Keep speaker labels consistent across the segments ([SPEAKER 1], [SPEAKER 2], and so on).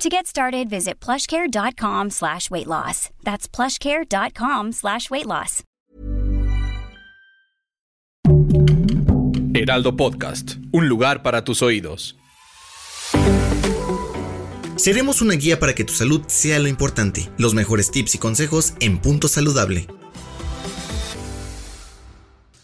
[SPEAKER 1] To get started, visit plushcare.com slash weight loss. That's plushcare.com slash weight loss.
[SPEAKER 2] Heraldo Podcast, un lugar para tus oídos.
[SPEAKER 3] Seremos una guía para que tu salud sea lo importante. Los mejores tips y consejos en Punto Saludable.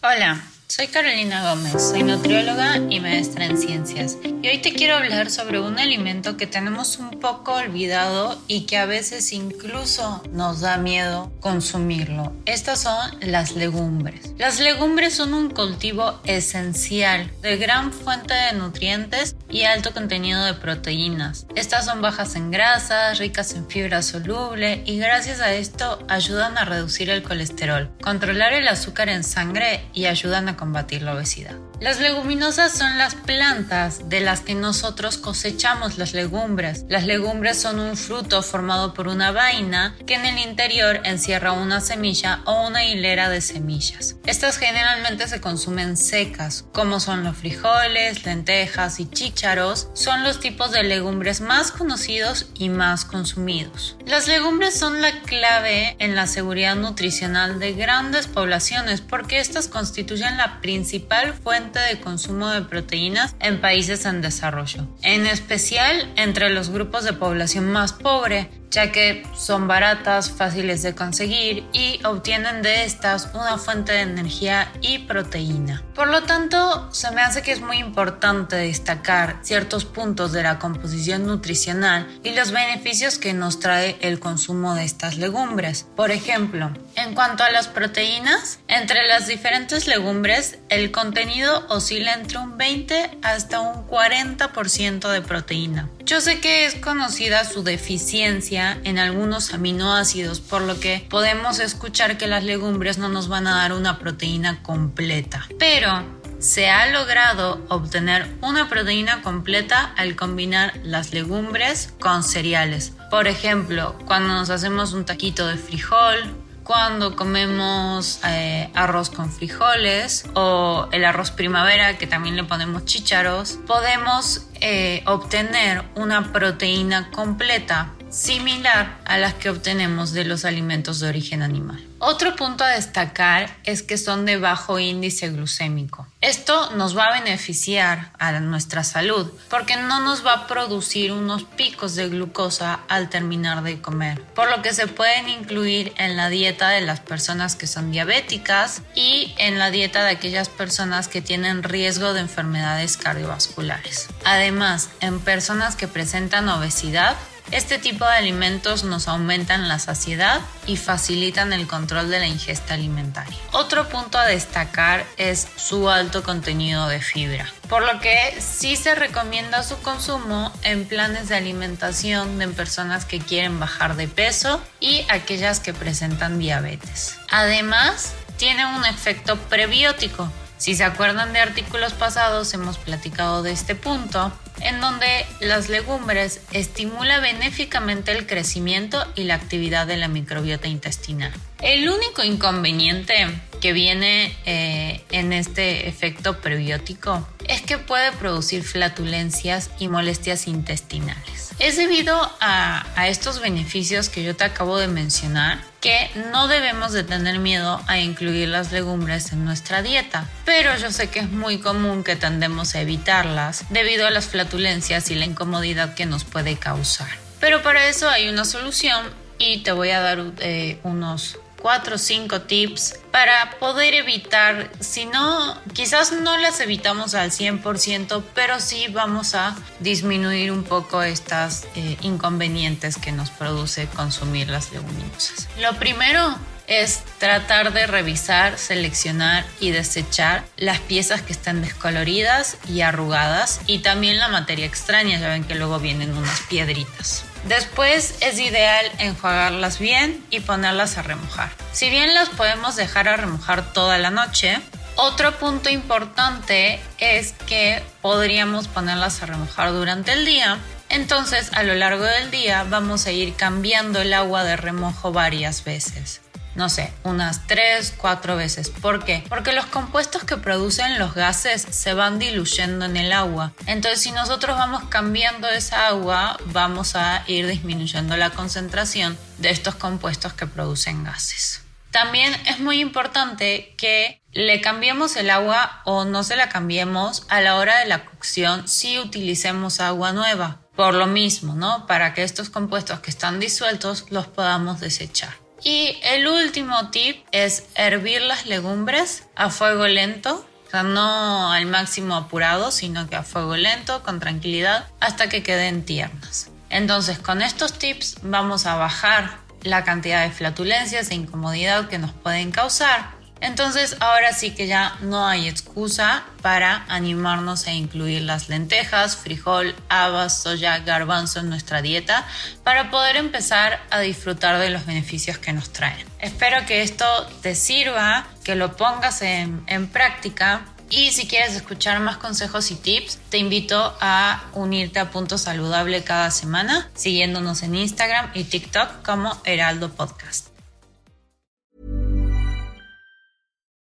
[SPEAKER 4] Hola. Soy Carolina Gómez, soy nutrióloga y maestra en ciencias. Y hoy te quiero hablar sobre un alimento que tenemos un poco olvidado y que a veces incluso nos da miedo consumirlo. Estas son las legumbres. Las legumbres son un cultivo esencial de gran fuente de nutrientes y alto contenido de proteínas. Estas son bajas en grasas, ricas en fibra soluble y gracias a esto ayudan a reducir el colesterol, controlar el azúcar en sangre y ayudan a combatir la obesidad. Las leguminosas son las plantas de las que nosotros cosechamos las legumbres. Las legumbres son un fruto formado por una vaina que en el interior encierra una semilla o una hilera de semillas. Estas generalmente se consumen secas, como son los frijoles, lentejas y chícharos, son los tipos de legumbres más conocidos y más consumidos. Las legumbres son la clave en la seguridad nutricional de grandes poblaciones porque estas constituyen la principal fuente de consumo de proteínas en países en desarrollo, en especial entre los grupos de población más pobre, ya que son baratas, fáciles de conseguir y obtienen de estas una fuente de energía y proteína. Por lo tanto, se me hace que es muy importante destacar ciertos puntos de la composición nutricional y los beneficios que nos trae el consumo de estas legumbres. Por ejemplo, en cuanto a las proteínas, entre las diferentes legumbres el contenido oscila entre un 20 hasta un 40% de proteína. Yo sé que es conocida su deficiencia en algunos aminoácidos, por lo que podemos escuchar que las legumbres no nos van a dar una proteína completa. Pero se ha logrado obtener una proteína completa al combinar las legumbres con cereales. Por ejemplo, cuando nos hacemos un taquito de frijol, cuando comemos eh, arroz con frijoles o el arroz primavera que también le ponemos chícharos, podemos eh, obtener una proteína completa similar a las que obtenemos de los alimentos de origen animal. Otro punto a destacar es que son de bajo índice glucémico. Esto nos va a beneficiar a nuestra salud porque no nos va a producir unos picos de glucosa al terminar de comer, por lo que se pueden incluir en la dieta de las personas que son diabéticas y en la dieta de aquellas personas que tienen riesgo de enfermedades cardiovasculares. Además, en personas que presentan obesidad, este tipo de alimentos nos aumentan la saciedad y facilitan el control de la ingesta alimentaria. Otro punto a destacar es su alto contenido de fibra, por lo que sí se recomienda su consumo en planes de alimentación de personas que quieren bajar de peso y aquellas que presentan diabetes. Además, tiene un efecto prebiótico. Si se acuerdan de artículos pasados, hemos platicado de este punto en donde las legumbres estimula benéficamente el crecimiento y la actividad de la microbiota intestinal. El único inconveniente que viene eh, en este efecto prebiótico es que puede producir flatulencias y molestias intestinales. Es debido a, a estos beneficios que yo te acabo de mencionar que no debemos de tener miedo a incluir las legumbres en nuestra dieta, pero yo sé que es muy común que tendemos a evitarlas debido a las flatulencias y la incomodidad que nos puede causar. Pero para eso hay una solución y te voy a dar eh, unos 4 o 5 tips para poder evitar, si no, quizás no las evitamos al 100%, pero sí vamos a disminuir un poco estas eh, inconvenientes que nos produce consumir las leguminosas. Lo primero es tratar de revisar, seleccionar y desechar las piezas que están descoloridas y arrugadas y también la materia extraña, ya ven que luego vienen unas piedritas. Después es ideal enjuagarlas bien y ponerlas a remojar. Si bien las podemos dejar a remojar toda la noche, otro punto importante es que podríamos ponerlas a remojar durante el día. Entonces a lo largo del día vamos a ir cambiando el agua de remojo varias veces no sé, unas 3, 4 veces. ¿Por qué? Porque los compuestos que producen los gases se van diluyendo en el agua. Entonces, si nosotros vamos cambiando esa agua, vamos a ir disminuyendo la concentración de estos compuestos que producen gases. También es muy importante que le cambiemos el agua o no se la cambiemos a la hora de la cocción si utilicemos agua nueva. Por lo mismo, ¿no? Para que estos compuestos que están disueltos los podamos desechar. Y el último tip es hervir las legumbres a fuego lento, o no al máximo apurado, sino que a fuego lento, con tranquilidad, hasta que queden tiernas. Entonces, con estos tips vamos a bajar la cantidad de flatulencias e incomodidad que nos pueden causar entonces ahora sí que ya no hay excusa para animarnos a incluir las lentejas, frijol, habas, soya, garbanzo en nuestra dieta para poder empezar a disfrutar de los beneficios que nos traen. Espero que esto te sirva, que lo pongas en, en práctica y si quieres escuchar más consejos y tips, te invito a unirte a Punto Saludable cada semana, siguiéndonos en Instagram y TikTok como Heraldo Podcast.